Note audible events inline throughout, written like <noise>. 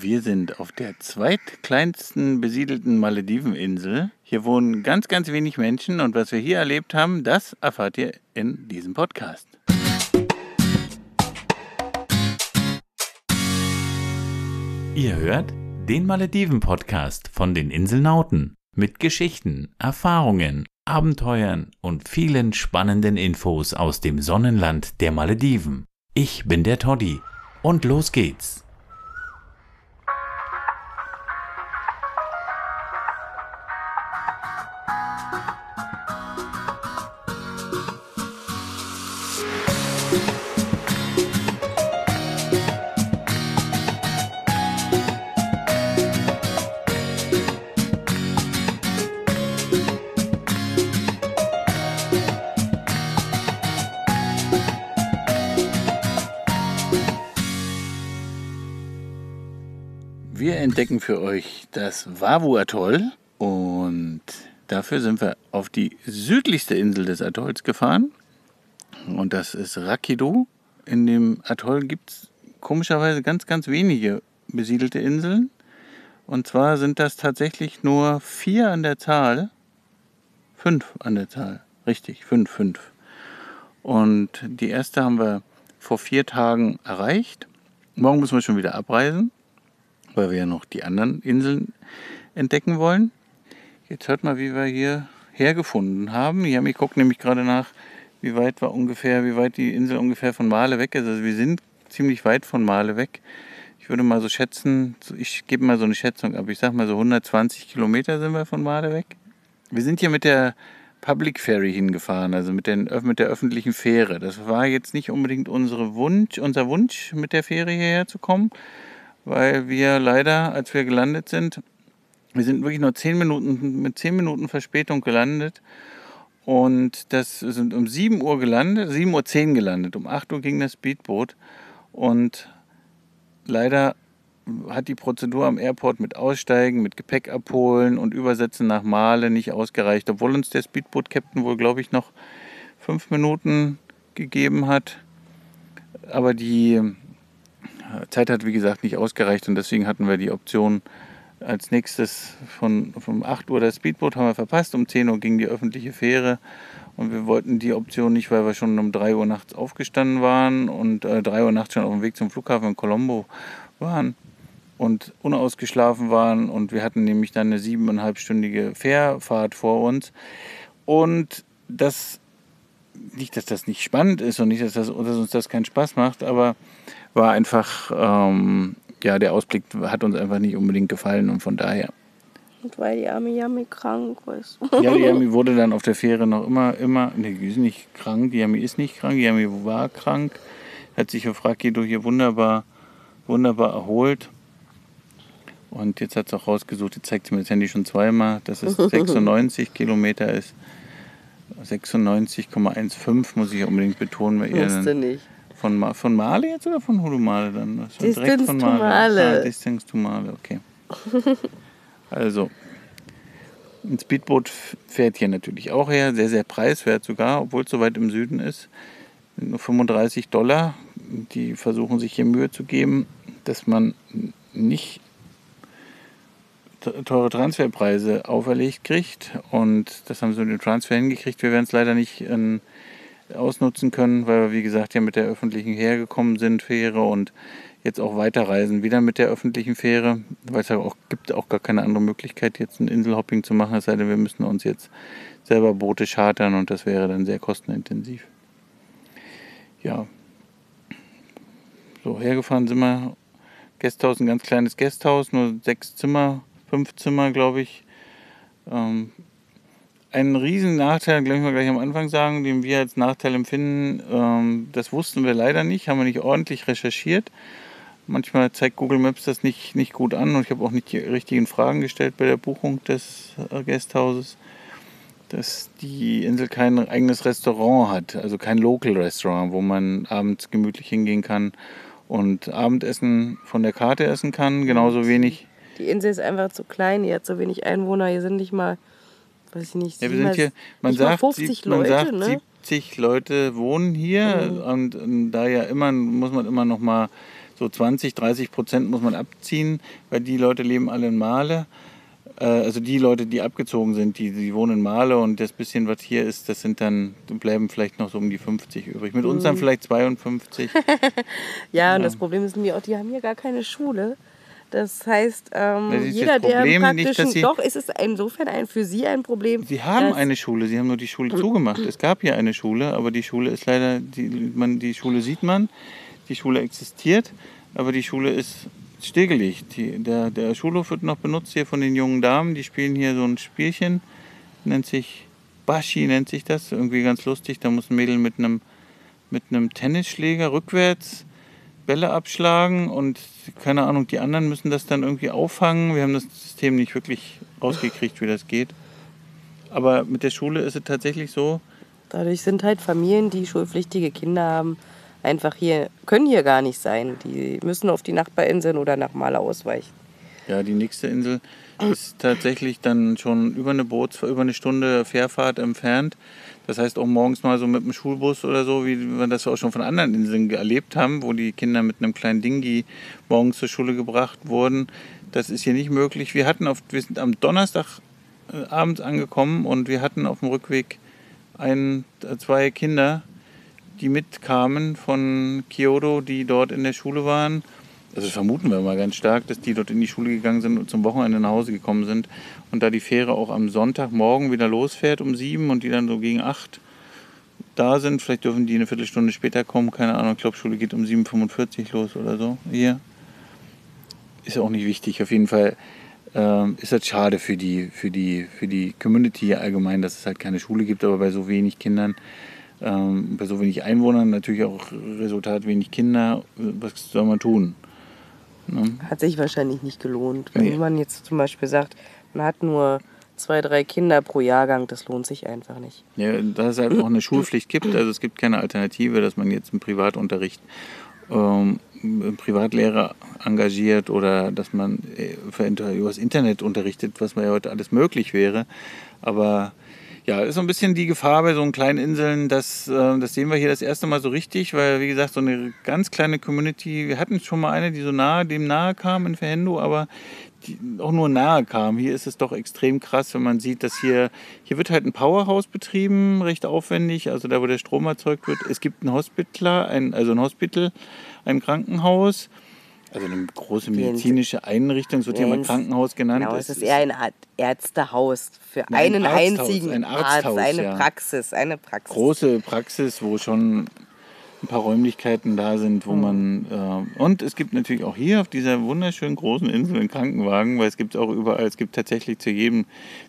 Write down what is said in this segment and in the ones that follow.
Wir sind auf der zweitkleinsten besiedelten Malediveninsel. Hier wohnen ganz, ganz wenig Menschen und was wir hier erlebt haben, das erfahrt ihr in diesem Podcast. Ihr hört den Malediven-Podcast von den Inselnauten mit Geschichten, Erfahrungen, Abenteuern und vielen spannenden Infos aus dem Sonnenland der Malediven. Ich bin der Toddy und los geht's. Für euch das Wavu-Atoll und dafür sind wir auf die südlichste Insel des Atolls gefahren und das ist Rakido. In dem Atoll gibt es komischerweise ganz, ganz wenige besiedelte Inseln und zwar sind das tatsächlich nur vier an der Zahl, fünf an der Zahl, richtig, fünf, fünf. Und die erste haben wir vor vier Tagen erreicht. Morgen müssen wir schon wieder abreisen weil wir ja noch die anderen Inseln entdecken wollen. Jetzt hört mal, wie wir hier hergefunden haben. Hier, ich gucke nämlich gerade nach, wie weit war ungefähr, wie weit die Insel ungefähr von Male weg ist. Also wir sind ziemlich weit von Male weg. Ich würde mal so schätzen, ich gebe mal so eine Schätzung ab. Ich sag mal so 120 Kilometer sind wir von Male weg. Wir sind hier mit der Public Ferry hingefahren, also mit, den, mit der öffentlichen Fähre. Das war jetzt nicht unbedingt unsere Wunsch, unser Wunsch, mit der Fähre hierher zu kommen weil wir leider, als wir gelandet sind, wir sind wirklich nur zehn Minuten, mit zehn Minuten Verspätung gelandet. Und das sind um 7 Uhr gelandet, 7.10 Uhr gelandet. Um 8 Uhr ging das Speedboot. Und leider hat die Prozedur am Airport mit Aussteigen, mit Gepäck abholen und Übersetzen nach Male nicht ausgereicht. Obwohl uns der Speedboot-Captain wohl, glaube ich, noch fünf Minuten gegeben hat. Aber die Zeit hat, wie gesagt, nicht ausgereicht und deswegen hatten wir die Option als nächstes von, von 8 Uhr das Speedboot haben wir verpasst, um 10 Uhr ging die öffentliche Fähre und wir wollten die Option nicht, weil wir schon um 3 Uhr nachts aufgestanden waren und äh, 3 Uhr nachts schon auf dem Weg zum Flughafen in Colombo waren und unausgeschlafen waren und wir hatten nämlich dann eine siebeneinhalbstündige Fährfahrt vor uns und das nicht, dass das nicht spannend ist und nicht, dass, das, dass uns das keinen Spaß macht, aber war einfach, ähm, ja, der Ausblick hat uns einfach nicht unbedingt gefallen und von daher. Und weil die arme Yami krank ist. Ja, die Yami <laughs> wurde dann auf der Fähre noch immer, immer, ne, die ist nicht krank, die Yami ist nicht krank, die Yami war krank, hat sich auf Rakido hier wunderbar, wunderbar erholt. Und jetzt hat sie auch rausgesucht, jetzt zeigt sie mir das Handy schon zweimal, dass es <laughs> 96 Kilometer ist. 96,15 muss ich unbedingt betonen. Weil Wusste nicht. Von, von Male jetzt oder von Hulumale dann? Das Distance von Male. Male. Ah, Distance to Male, okay. <laughs> also, ein Speedboot fährt hier natürlich auch her, sehr, sehr preiswert sogar, obwohl es so weit im Süden ist. Nur 35 Dollar. Die versuchen sich hier Mühe zu geben, dass man nicht teure Transferpreise auferlegt kriegt. Und das haben sie mit dem Transfer hingekriegt. Wir werden es leider nicht in ausnutzen können, weil wir, wie gesagt, ja mit der öffentlichen hergekommen sind, Fähre und jetzt auch weiterreisen, wieder mit der öffentlichen Fähre, weil es ja auch gibt auch gar keine andere Möglichkeit, jetzt ein Inselhopping zu machen, es sei denn, wir müssen uns jetzt selber Boote chartern und das wäre dann sehr kostenintensiv. Ja, so hergefahren sind wir. Gästhaus, ein ganz kleines Gästhaus, nur sechs Zimmer, fünf Zimmer, glaube ich. Ähm, ein riesen Nachteil, gleich mal gleich am Anfang sagen, den wir als Nachteil empfinden, ähm, das wussten wir leider nicht, haben wir nicht ordentlich recherchiert. Manchmal zeigt Google Maps das nicht, nicht gut an und ich habe auch nicht die richtigen Fragen gestellt bei der Buchung des äh, Gasthauses, dass die Insel kein eigenes Restaurant hat, also kein Local Restaurant, wo man abends gemütlich hingehen kann und Abendessen von der Karte essen kann, genauso wenig. Die Insel ist einfach zu klein, die hat so wenig Einwohner, hier sind nicht mal weiß ich nicht, ja, wir sind hier, man sagt, 50 man Leute, sagt ne? 70 Leute wohnen hier mhm. und, und, da ja immer, muss man immer noch mal so 20, 30 Prozent muss man abziehen, weil die Leute leben alle in Male. Äh, also die Leute, die abgezogen sind, die, die wohnen in Male und das bisschen, was hier ist, das sind dann, bleiben vielleicht noch so um die 50 übrig. Mit uns dann Mhm. vielleicht 52. <laughs> Ja, und das Problem ist mir auch, die haben hier gar keine Schule. Das heißt, ähm, Das jeder, das Problem der praktisch, doch, ist es insofern ein, für sie ein Problem. Sie haben eine Schule, sie haben nur die Schule zugemacht. Es gab hier eine Schule, aber die Schule ist leider, die, man, die Schule sieht man, die Schule existiert, aber die Schule ist stillgelegt. Die, der, der Schulhof wird noch benutzt hier von den jungen Damen, die spielen hier so ein Spielchen, nennt sich Bashi, nennt sich das, irgendwie ganz lustig. Da muss ein Mädel mit einem, mit einem Tennisschläger rückwärts Bälle abschlagen und keine Ahnung, die anderen müssen das dann irgendwie auffangen. Wir haben das System nicht wirklich rausgekriegt, wie das geht. Aber mit der Schule ist es tatsächlich so, Dadurch sind halt Familien, die schulpflichtige Kinder haben, einfach hier, können hier gar nicht sein. Die müssen auf die Nachbarinseln oder nach Maler ausweichen. Ja, die nächste Insel ist tatsächlich dann schon über eine Boots über eine Stunde Fährfahrt entfernt. Das heißt auch morgens mal so mit dem Schulbus oder so, wie wir das auch schon von anderen Inseln erlebt haben, wo die Kinder mit einem kleinen Dingi morgens zur Schule gebracht wurden. Das ist hier nicht möglich. Wir hatten auf, wir sind am Donnerstag äh, angekommen und wir hatten auf dem Rückweg ein, zwei Kinder, die mitkamen von Kyoto, die dort in der Schule waren. Also vermuten wir mal ganz stark, dass die dort in die Schule gegangen sind und zum Wochenende nach Hause gekommen sind. Und da die Fähre auch am Sonntagmorgen wieder losfährt um sieben und die dann so gegen acht da sind, vielleicht dürfen die eine Viertelstunde später kommen, keine Ahnung, ich glaube, Schule geht um 7.45 los oder so hier. Ist auch nicht wichtig. Auf jeden Fall ähm, ist das schade für die, für, die, für die Community allgemein, dass es halt keine Schule gibt, aber bei so wenig Kindern, ähm, bei so wenig Einwohnern natürlich auch Resultat wenig Kinder. Was soll man tun? Ne? Hat sich wahrscheinlich nicht gelohnt. Wenn Nee. man jetzt zum Beispiel sagt, man hat nur zwei, drei Kinder pro Jahrgang, das lohnt sich einfach nicht. Ja, da es halt auch eine Schulpflicht gibt, also es gibt keine Alternative, dass man jetzt im Privatunterricht ähm, einen Privatlehrer engagiert oder dass man äh, über das Internet unterrichtet, was man ja heute alles möglich wäre. Aber ja, ist so ein bisschen die Gefahr bei so einen kleinen Inseln, dass, äh, das sehen wir hier das erste Mal so richtig, weil wie gesagt, so eine ganz kleine Community, wir hatten schon mal eine, die so nahe, dem nahe kam in Verhendo, aber die auch nur nahe kam. Hier ist es doch extrem krass, wenn man sieht, dass hier, hier wird halt ein Powerhouse betrieben, recht aufwendig, also da, wo der Strom erzeugt wird. Es gibt ein Hospital, ein, also ein Hospital, ein Krankenhaus, also eine große medizinische Einrichtung, es wird mal Jens, Krankenhaus genannt. Genau, es ist eher ein Ärztehaus für Nein, einen ein einzigen ein Arzt, Arzthaus, eine ja. Praxis, eine Praxis. große Praxis, wo schon ein paar Räumlichkeiten da sind, wo man äh, und es gibt natürlich auch hier auf dieser wunderschönen großen Insel einen Krankenwagen, weil es gibt auch überall, es gibt tatsächlich zu jedem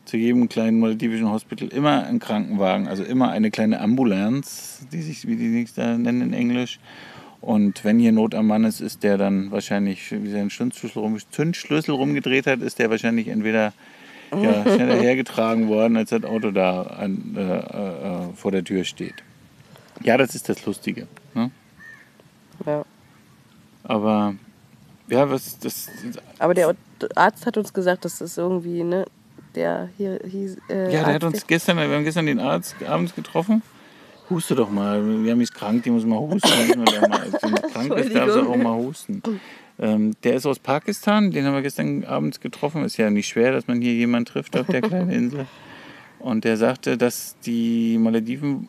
zu jedem kleinen maledivischen Hospital immer einen Krankenwagen, also immer eine kleine Ambulanz, die sich wie die sich da nennen in Englisch. Und wenn hier Not am Mann ist, ist der dann wahrscheinlich, wie sein Zündschlüssel, rum, Zündschlüssel rumgedreht hat, ist der wahrscheinlich entweder ja, <laughs> schneller hergetragen worden, als das Auto da an, äh, äh, vor der Tür steht. Ja, das ist das Lustige. Ne? Ja. Aber ja, was das. Aber der Arzt hat uns gesagt, das ist irgendwie, ne, der hier hieß. Äh, Ja, der Arzt, hat uns gestern, wir haben gestern den Arzt abends getroffen. Huste doch mal. Wir haben ist krank, die muss mal husten. Wenn die krank ist, darf sie auch mal husten. Ähm, der ist aus Pakistan, den haben wir gestern abends getroffen. Ist ja nicht schwer, dass man hier jemanden trifft auf der kleinen Insel. Und der sagte, dass die Malediven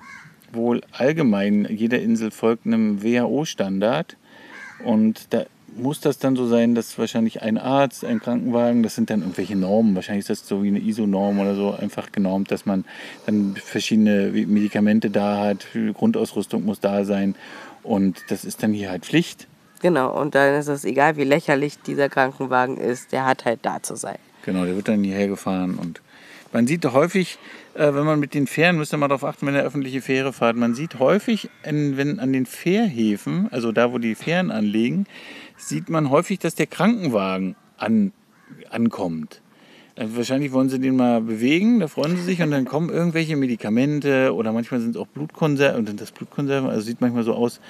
wohl allgemein, jede Insel folgt einem WHO-Standard. Und da muss das dann so sein, dass wahrscheinlich ein Arzt, ein Krankenwagen, das sind dann irgendwelche Normen. Wahrscheinlich ist das so wie eine ISO-Norm oder so einfach genormt, dass man dann verschiedene Medikamente da hat, Grundausrüstung muss da sein. Und das ist dann hier halt Pflicht. Genau, und dann ist es egal, wie lächerlich dieser Krankenwagen ist, der hat halt da zu sein. Genau, der wird dann hierher gefahren und man sieht häufig, äh, wenn man mit den Fähren, müsst ihr mal darauf achten, wenn ihr öffentliche Fähre fahrt, man sieht häufig, wenn an den Fährhäfen, also da, wo die Fähren anlegen, sieht man häufig, dass der Krankenwagen an, ankommt. Also wahrscheinlich wollen sie den mal bewegen, da freuen sie sich und dann kommen irgendwelche Medikamente oder manchmal sind es auch Blutkonserven und sind das Blutkonserven, also sieht manchmal so aus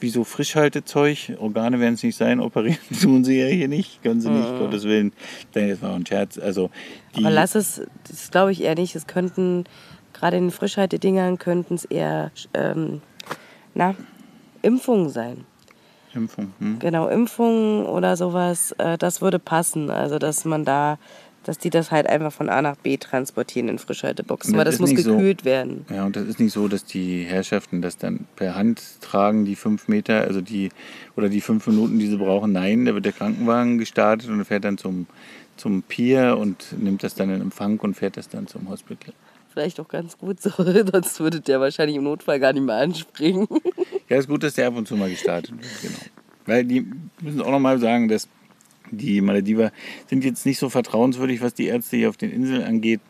wie so Frischhaltezeug. Organe werden es nicht sein, operieren <laughs> tun sie ja hier nicht, können sie nicht, Gottes Willen. Nein, das war ein Scherz. Also Aber lass es, das glaube ich eher nicht. Es könnten, gerade in den Frischhaltedingern, könnten es eher, ähm, na, Impfungen sein. Impfung. Hm. Genau, Impfungen oder sowas, äh, das würde passen. Also, dass man da, dass die das halt einfach von A nach B transportieren in Frischhalteboxen, weil das muss nicht so- gekühlt werden. Ja, und das ist nicht so, dass die Herrschaften das dann per Hand tragen, die fünf Meter, also die, oder die fünf Minuten, die sie brauchen. Nein, da wird der Krankenwagen gestartet und fährt dann zum, zum Pier und nimmt das dann in Empfang und fährt das dann zum Hospital. Vielleicht auch ganz gut so, <laughs> sonst würde der wahrscheinlich im Notfall gar nicht mehr anspringen. Ja, ist gut, dass der ab und zu mal gestartet wird, genau. Weil die müssen auch nochmal sagen, dass die Malediver sind jetzt nicht so vertrauenswürdig, was die Ärzte hier auf den Inseln angeht.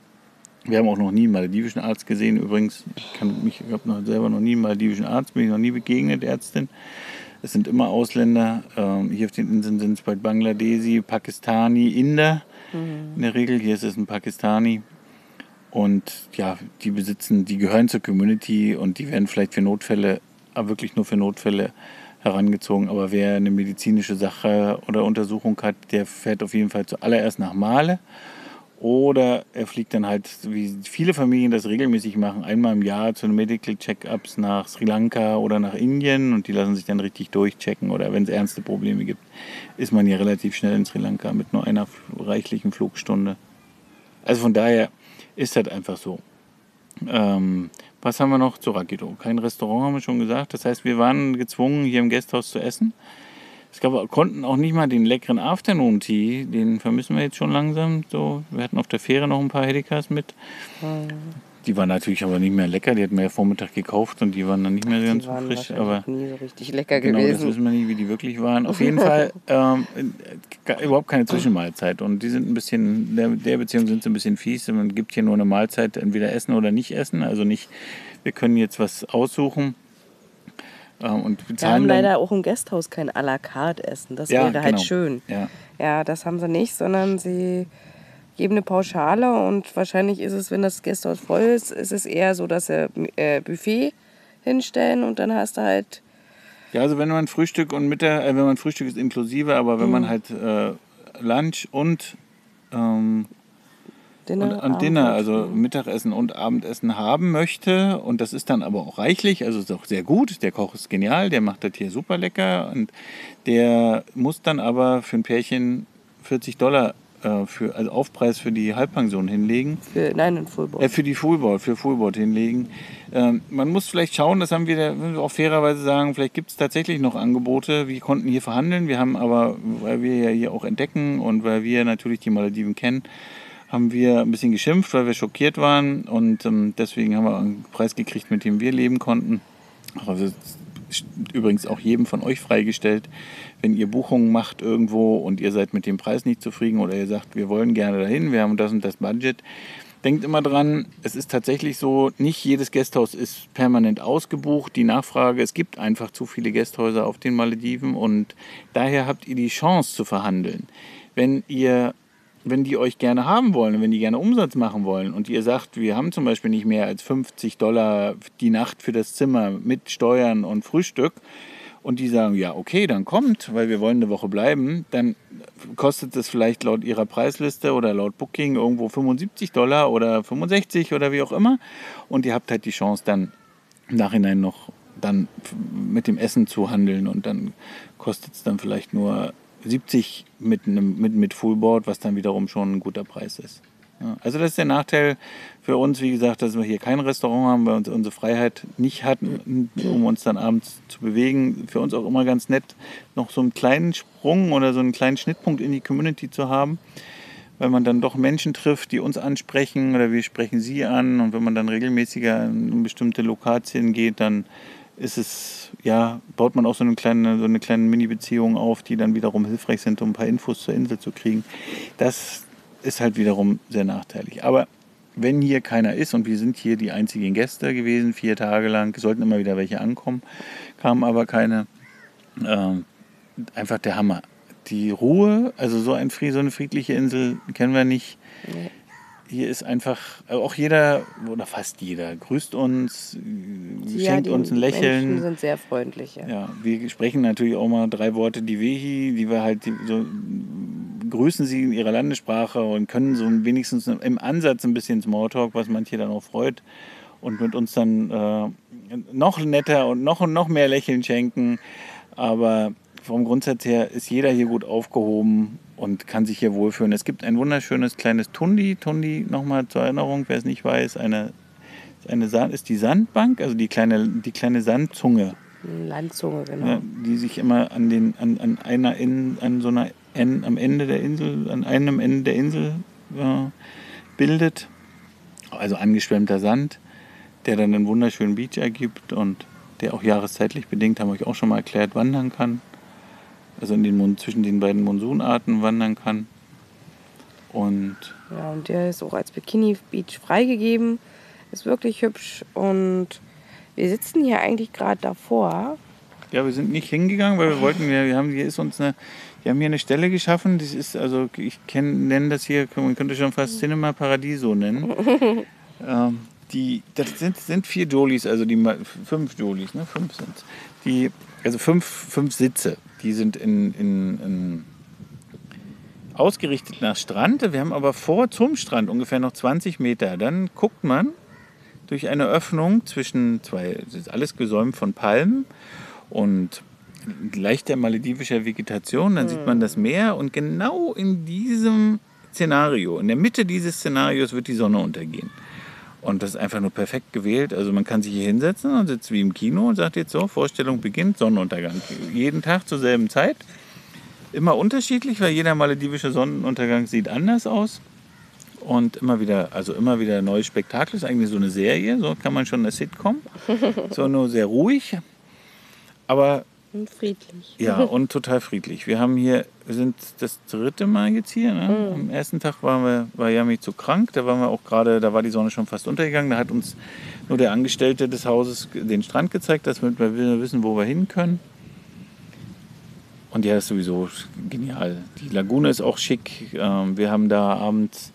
Wir haben auch noch nie einen maledivischen Arzt gesehen. Übrigens, ich, kann mich- ich habe noch selber noch nie einen maledivischen Arzt, bin ich noch nie begegnet, Ärztin. Es sind immer Ausländer. Ähm, hier auf den Inseln sind es bald Bangladesi, Pakistani, Inder. In der Regel hier ist es ein Pakistani. Und ja, die besitzen, die gehören zur Community und die werden vielleicht für Notfälle, aber wirklich nur für Notfälle herangezogen. Aber wer eine medizinische Sache oder Untersuchung hat, der fährt auf jeden Fall zuallererst nach Male. Oder er fliegt dann halt, wie viele Familien das regelmäßig machen, einmal im Jahr zu den Medical Check-ups nach Sri Lanka oder nach Indien und die lassen sich dann richtig durchchecken. Oder wenn es ernste Probleme gibt, ist man ja relativ schnell in Sri Lanka mit nur einer reichlichen Flugstunde. Also von daher ist das einfach so. Ähm, was haben wir noch zu Rakido? Kein Restaurant haben wir schon gesagt. Das heißt, wir waren gezwungen, hier im Gasthaus zu essen. Es gab, konnten auch nicht mal den leckeren Afternoon Tea, den vermissen wir jetzt schon langsam. So, wir hatten auf der Fähre noch ein paar Hedikas mit. Die waren natürlich aber nicht mehr lecker. Die hatten wir ja Vormittag gekauft und die waren dann nicht mehr ganz Die so frisch. wahrscheinlich Aber nie so richtig lecker Genau, das gewesen. wissen wir nicht, wie die wirklich waren. Auf jeden Fall <laughs> ähm, äh, überhaupt keine Zwischenmahlzeit. Und die sind ein bisschen, der, der Beziehung sind sie ein bisschen fies. Man gibt hier nur eine Mahlzeit, entweder essen oder nicht essen. Also nicht, wir können jetzt was aussuchen. Ähm, und Wir haben leider auch im Gasthaus kein à la carte Essen. Das Ja, wäre halt genau. schön. Ja, Ja, das haben sie nicht, sondern sie geben eine Pauschale und wahrscheinlich ist es, wenn das Gasthaus voll ist, ist es eher so, dass sie äh, Buffet hinstellen und dann hast du halt ja, also wenn man Frühstück und Mittag, äh, wenn man Frühstück ist inklusive, aber wenn Mhm. man halt äh, Lunch und ähm, Dinner. und, und Dinner, also Mittagessen und Abendessen haben möchte. Und das ist dann aber auch reichlich, also ist auch sehr gut. Der Koch ist genial, der macht das hier super lecker. Und der muss dann aber für ein Pärchen 40 Dollar äh, für, also Aufpreis für die Halbpension hinlegen. Für, nein, ein Fullboard. Äh, für die Fullboard, für Fullboard hinlegen. Ähm, man muss vielleicht schauen, das haben wir, da müssen wir auch fairerweise sagen, vielleicht gibt es tatsächlich noch Angebote. Wir konnten hier verhandeln, wir haben aber, weil wir ja hier auch entdecken und weil wir natürlich die Malediven kennen, haben wir ein bisschen geschimpft, weil wir schockiert waren und ähm, deswegen haben wir einen Preis gekriegt, mit dem wir leben konnten. Also übrigens auch jedem von euch freigestellt, wenn ihr Buchungen macht irgendwo und ihr seid mit dem Preis nicht zufrieden oder ihr sagt, wir wollen gerne dahin, wir haben das und das Budget. Denkt immer dran, es ist tatsächlich so, nicht jedes Gasthaus ist permanent ausgebucht. Die Nachfrage, es gibt einfach zu viele Gasthäuser auf den Malediven und daher habt ihr die Chance zu verhandeln. Wenn ihr wenn die euch gerne haben wollen, wenn die gerne Umsatz machen wollen und ihr sagt, wir haben zum Beispiel nicht mehr als 50 Dollar die Nacht für das Zimmer mit Steuern und Frühstück und die sagen, ja, okay, dann kommt, weil wir wollen eine Woche bleiben, dann kostet es vielleicht laut ihrer Preisliste oder laut Booking irgendwo 75 Dollar oder 65 oder wie auch immer und ihr habt halt die Chance dann im Nachhinein noch dann mit dem Essen zu handeln und dann kostet es dann vielleicht nur 70 mit, einem, mit, mit Fullboard, was dann wiederum schon ein guter Preis ist. Ja, also das ist der Nachteil für uns, wie gesagt, dass wir hier kein Restaurant haben, weil uns unsere Freiheit nicht hatten, um uns dann abends zu bewegen. Für uns auch immer ganz nett, noch so einen kleinen Sprung oder so einen kleinen Schnittpunkt in die Community zu haben, weil man dann doch Menschen trifft, die uns ansprechen oder wir sprechen sie an und wenn man dann regelmäßiger in bestimmte Lokatien geht, dann ist es, ja, baut man auch so eine kleine, so eine kleine Mini-Beziehung auf, die dann wiederum hilfreich sind, um ein paar Infos zur Insel zu kriegen. Das ist halt wiederum sehr nachteilig. Aber wenn hier keiner ist und wir sind hier die einzigen Gäste gewesen, vier Tage lang, sollten immer wieder welche ankommen, kamen aber keine. Ähm, einfach der Hammer. Die Ruhe, also so, ein, so eine friedliche Insel kennen wir nicht. Nee. Hier ist einfach, also auch jeder, oder fast jeder, grüßt uns, äh, Ja, schenkt uns ein Lächeln. Menschen sind sehr freundlich. Ja. Ja, wir sprechen natürlich auch mal drei Worte die Wehi, die wir halt so grüßen sie in ihrer Landessprache und können so wenigstens im Ansatz ein bisschen Smalltalk, was manche dann auch freut und mit uns dann äh, noch netter und noch und noch mehr Lächeln schenken. Aber vom Grundsatz her ist jeder hier gut aufgehoben und kann sich hier wohlfühlen. Es gibt ein wunderschönes kleines Tundi. Tundi, nochmal zur Erinnerung, wer es nicht weiß, eine, eine Sand, ist die Sandbank, also die kleine, die kleine Sandzunge. Landzunge, genau. Die sich immer an, den, an, an einer in, an so einer en, am Ende der Insel, an einem Ende der Insel äh, bildet. Also angeschwemmter Sand, der dann einen wunderschönen Beach ergibt und der auch jahreszeitlich bedingt, haben wir euch auch schon mal erklärt, wandern kann. Also in den, zwischen den beiden Monsunarten wandern kann. Und ja, und der ist auch als Bikini Beach freigegeben. Ist wirklich hübsch und wir sitzen hier eigentlich gerade davor. Ja, wir sind nicht hingegangen, weil wir wollten, wir, wir haben hier ist uns eine, wir haben hier eine Stelle geschaffen. Das ist also, ich nenne das hier, man könnte schon fast Cinema Paradiso nennen. <laughs> ähm, die, das sind, sind vier Jolies, also die fünf Jolies, ne? Fünf sind Die, also fünf, fünf Sitze, die sind in, in, in ausgerichtet nach Strand. Wir haben aber vor zum Strand ungefähr noch 20 Meter. Dann guckt man durch eine Öffnung zwischen zwei, das ist alles gesäumt von Palmen und leichter maledivischer Vegetation. Dann sieht man das Meer und genau in diesem Szenario, in der Mitte dieses Szenarios wird die Sonne untergehen. Und das ist einfach nur perfekt gewählt. Also man kann sich hier hinsetzen und sitzt wie im Kino und sagt jetzt so, Vorstellung beginnt, Sonnenuntergang. Jeden Tag zur selben Zeit. Immer unterschiedlich, weil jeder maledivische Sonnenuntergang sieht anders aus. Und immer wieder, also immer wieder neues Spektakel. Ist eigentlich so eine Serie, so kann man schon eine Sitcom. <laughs> So nur sehr ruhig. Aber und friedlich. Ja, <laughs> und total friedlich. Wir haben hier, wir sind das dritte Mal jetzt hier. Ne? Mhm. Am ersten Tag waren wir, war Yami zu krank. Da waren wir auch gerade, da war die Sonne schon fast untergegangen. Da hat uns nur der Angestellte des Hauses den Strand gezeigt, dass wir wissen, wo wir hin können. Und ja, das ist sowieso genial. Die Lagune ist auch schick. Ähm, wir haben da abends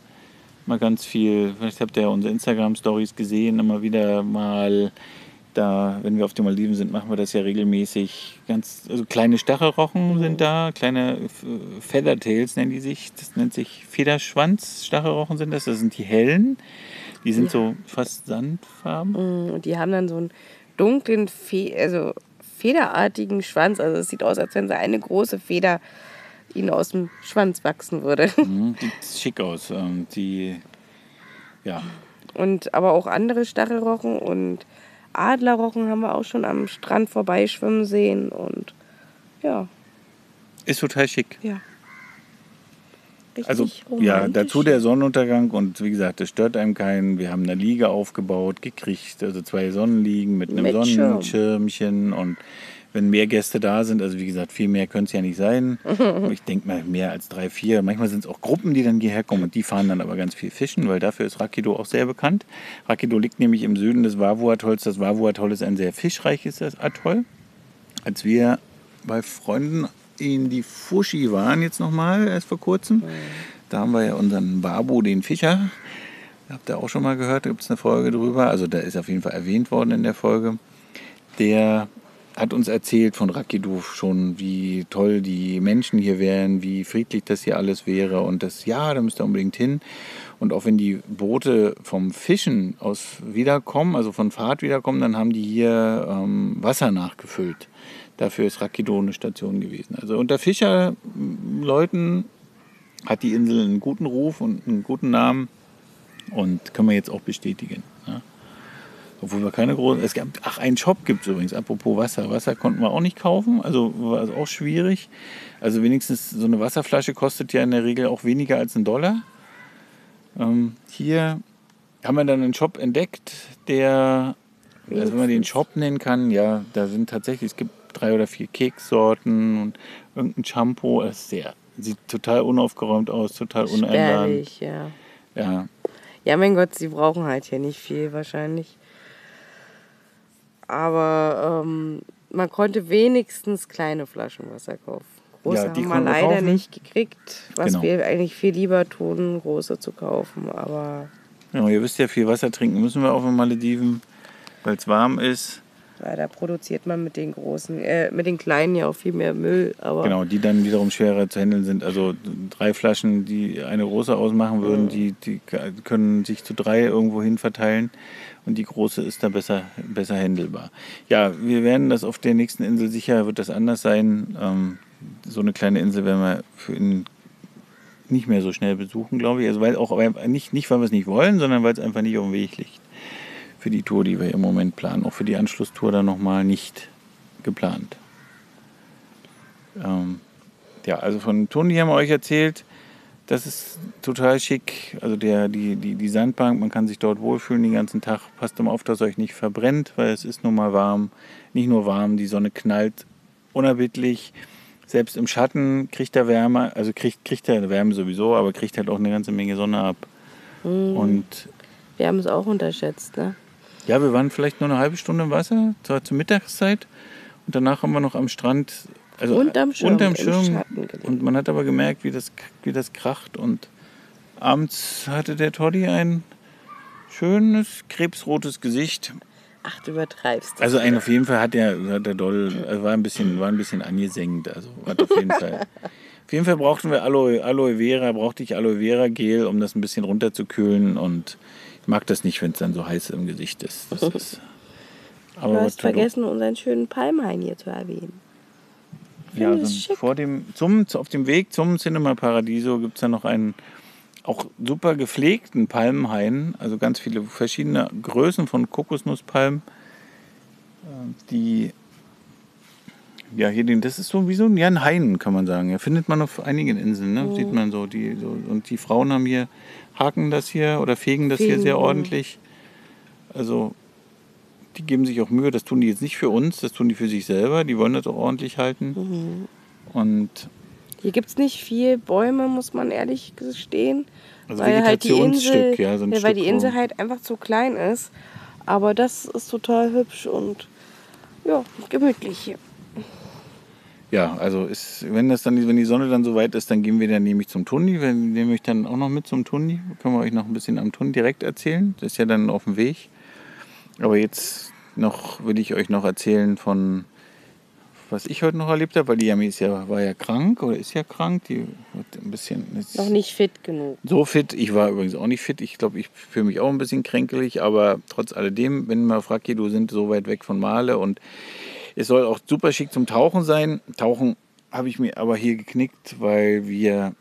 mal ganz viel, vielleicht habt ihr ja unsere Instagram-Stories gesehen, immer wieder mal da, wenn wir auf den Maldiven sind, machen wir das ja regelmäßig. Ganz, also kleine Stachelrochen sind da, kleine Feathertails nennen die sich. Das nennt sich Federschwanz-Stachelrochen sind das. Das sind die hellen. Die sind ja. so fast sandfarben. Mm, und die haben dann so einen dunklen, Fe also federartigen Schwanz. Also es sieht aus, als wenn so eine große Feder ihnen aus dem Schwanz wachsen würde. Mhm, <laughs> sieht schick aus. Ähm, die, ja. Und aber auch andere Stachelrochen und Adlerrochen haben wir auch schon am Strand vorbeischwimmen sehen und ja. Ist total schick. Ja. Richtig also ja, dazu der Sonnenuntergang und wie gesagt, das stört einem keinen. Wir haben eine Liege aufgebaut, gekriegt, also zwei Sonnenliegen mit einem mit Sonnenschirmchen und wenn mehr Gäste da sind, also wie gesagt, viel mehr können es ja nicht sein. <laughs> ich denke mal mehr als drei, vier. Manchmal sind es auch Gruppen, die dann hierher kommen und die fahren dann aber ganz viel fischen, weil dafür ist Rakido auch sehr bekannt. Rakido liegt nämlich im Süden des Wavu-Atolls. Das Wavu-Atoll ist ein sehr fischreiches Atoll. Als wir bei Freunden in die Fushi waren, jetzt nochmal, erst vor kurzem, da haben wir ja unseren Babu, den Fischer. Habt ihr auch schon mal gehört, da gibt es eine Folge drüber. Also da ist auf jeden Fall erwähnt worden in der Folge. Der hat uns erzählt von Rakiduf schon, wie toll die Menschen hier wären, wie friedlich das hier alles wäre und das, ja, da müsst ihr unbedingt hin. Und auch wenn die Boote vom Fischen aus wiederkommen, also von Fahrt wiederkommen, dann haben die hier ähm, Wasser nachgefüllt. Dafür ist Rakido eine Station gewesen. Also unter Fischerleuten hat die Insel einen guten Ruf und einen guten Namen und können wir jetzt auch bestätigen. Ja. Obwohl wir keine großen. Es gab, ach, einen Shop gibt es übrigens, apropos Wasser. Wasser konnten wir auch nicht kaufen, also war es auch schwierig. Also wenigstens so eine Wasserflasche kostet ja in der Regel auch weniger als ein Dollar. Ähm, hier haben wir dann einen Shop entdeckt, der, also wenn man den Shop nennen kann, ja, da sind tatsächlich, es gibt drei oder vier Kekssorten und irgendein Shampoo. Das ist sehr, sieht total unaufgeräumt aus, total uneinladend. ja. Ja. Ja, mein Gott, sie brauchen halt hier nicht viel wahrscheinlich. Aber ähm, man konnte wenigstens kleine Flaschen Wasser kaufen. Große ja, haben wir leider kaufen. nicht gekriegt, was genau. wir eigentlich viel lieber tun, große zu kaufen. Aber ja, ihr wisst ja, viel Wasser trinken müssen wir auf den Malediven, weil es warm ist. Weil da produziert man mit den großen, äh, mit den kleinen ja auch viel mehr Müll. Aber Genau, die dann wiederum schwerer zu handeln sind. Also drei Flaschen, die eine große ausmachen würden, die, die können sich zu drei irgendwo hin verteilen und die große ist da besser, besser handelbar. Ja, wir werden das auf der nächsten Insel sicher, wird das anders sein. Ähm, so eine kleine Insel werden wir für ihn nicht mehr so schnell besuchen, glaube ich. Also weil auch nicht, nicht weil wir es nicht wollen, sondern weil es einfach nicht auf dem Weg liegt für die Tour, die wir im Moment planen. Auch für die Anschlusstour dann nochmal nicht geplant. Ähm, ja, also von Toni haben wir euch erzählt, das ist total schick. Also der, die, die, die Sandbank, man kann sich dort wohlfühlen den ganzen Tag. Passt immer auf, dass euch nicht verbrennt, weil es ist nun mal warm. Nicht nur warm, die Sonne knallt unerbittlich. Selbst im Schatten kriegt er Wärme, also kriegt, kriegt er Wärme sowieso, aber kriegt halt auch eine ganze Menge Sonne ab. Mhm. Und wir haben es auch unterschätzt, ne? Ja, wir waren vielleicht nur eine halbe Stunde im Wasser, zwar zur Mittagszeit. Und danach haben wir noch am Strand, also unterm Schirm, unterm Schirm und man hat aber gemerkt, wie das, wie das kracht. Und abends hatte der Toddy ein schönes, krebsrotes Gesicht. Ach, du übertreibst. Also ein, auf jeden Fall hat er, hat er doll, also war ein bisschen, war ein bisschen angesenkt. Also hat auf jeden Fall. Auf jeden Fall brauchten wir Aloe, Aloe Vera, brauchte ich Aloe Vera Gel, um das ein bisschen runterzukühlen. Und mag das nicht, wenn es dann so heiß im Gesicht ist. Das <laughs> ist aber Du hast vergessen, unseren schönen Palmhain hier zu erwähnen. Ja, finde so es schick. vor dem, zum, auf dem Weg zum Cinema Paradiso gibt es ja noch einen auch super gepflegten Palmenhain, also ganz viele verschiedene Größen von Kokosnusspalmen, äh, die ja hier den, das ist so wie so ein, ja, ein Hain, kann man sagen. Ja, findet man auf einigen Inseln, ne? sieht man so, die so und die Frauen haben hier haken das hier oder fegen das hier Fegen, sehr ja. ordentlich. Also die geben sich auch Mühe, das tun die jetzt nicht für uns, das tun die für sich selber, die wollen das auch ordentlich halten. Mhm. Und Hier gibt es nicht viel Bäume, muss man ehrlich gestehen. Also weil halt die Insel, ja, so weil die Insel halt einfach zu klein ist. Aber das ist total hübsch und ja, gemütlich hier. Ja, also ist, wenn das dann, wenn die Sonne dann so weit ist, dann gehen wir dann nämlich zum Tundi. Wir nehmen euch dann auch noch mit zum Tundi. Können wir euch noch ein bisschen am Tundi direkt erzählen. Das ist ja dann auf dem Weg. Aber jetzt noch will ich euch noch erzählen von was ich heute noch erlebt habe, weil die Yami ist ja, war ja krank oder ist ja krank. Die wird ein bisschen Noch nicht fit genug. so fit. Ich war übrigens auch nicht fit. Ich glaube, ich fühle mich auch ein bisschen kränkelig, aber trotz alledem, wenn man fragt, du sind so weit weg von Male und es soll auch super schick zum Tauchen sein. Tauchen habe ich mir aber hier geknickt, weil wir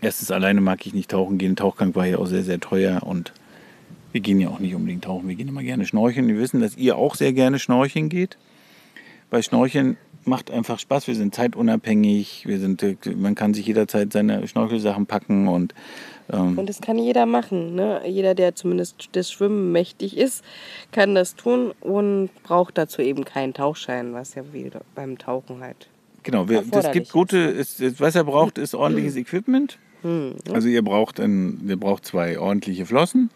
erstens alleine mag ich nicht tauchen gehen. Tauchgang war ja auch sehr, sehr teuer und wir gehen ja auch nicht unbedingt tauchen. Wir gehen immer gerne schnorcheln. Wir wissen, dass ihr auch sehr gerne schnorcheln geht. Bei Schnorcheln macht einfach Spaß. Wir sind zeitunabhängig. Wir sind, man kann sich jederzeit seine Schnorchelsachen packen und ähm, Und das kann jeder machen. Ne? Jeder, der zumindest das Schwimmen mächtig ist, kann das tun und braucht dazu eben keinen Tauchschein, was ja wieder beim Tauchen halt. Genau, wir, das gibt gute, ist, ist, was ihr braucht, ist ordentliches Equipment. Hm. Also ihr braucht, ein, ihr braucht zwei ordentliche Flossen,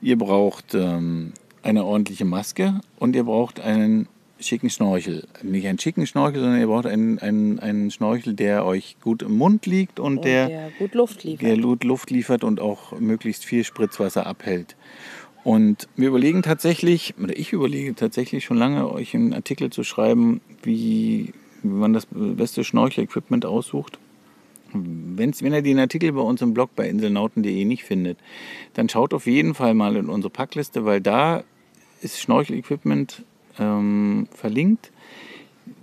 ihr braucht ähm, eine ordentliche Maske und ihr braucht einen schicken Schnorchel. Nicht einen schicken Schnorchel, sondern ihr braucht einen, einen, einen Schnorchel, der euch gut im Mund liegt und, Und der, der gut Luft liefert. der Lu- Luft liefert und auch möglichst viel Spritzwasser abhält. Und wir überlegen tatsächlich, oder ich überlege tatsächlich schon lange, euch einen Artikel zu schreiben, wie, wie man das beste Schnorchel-Equipment aussucht. Wenn's, wenn ihr den Artikel bei uns im Blog bei inselnauten.de nicht findet, dann schaut auf jeden Fall mal in unsere Packliste, weil da ist Schnorchel-Equipment ähm, verlinkt,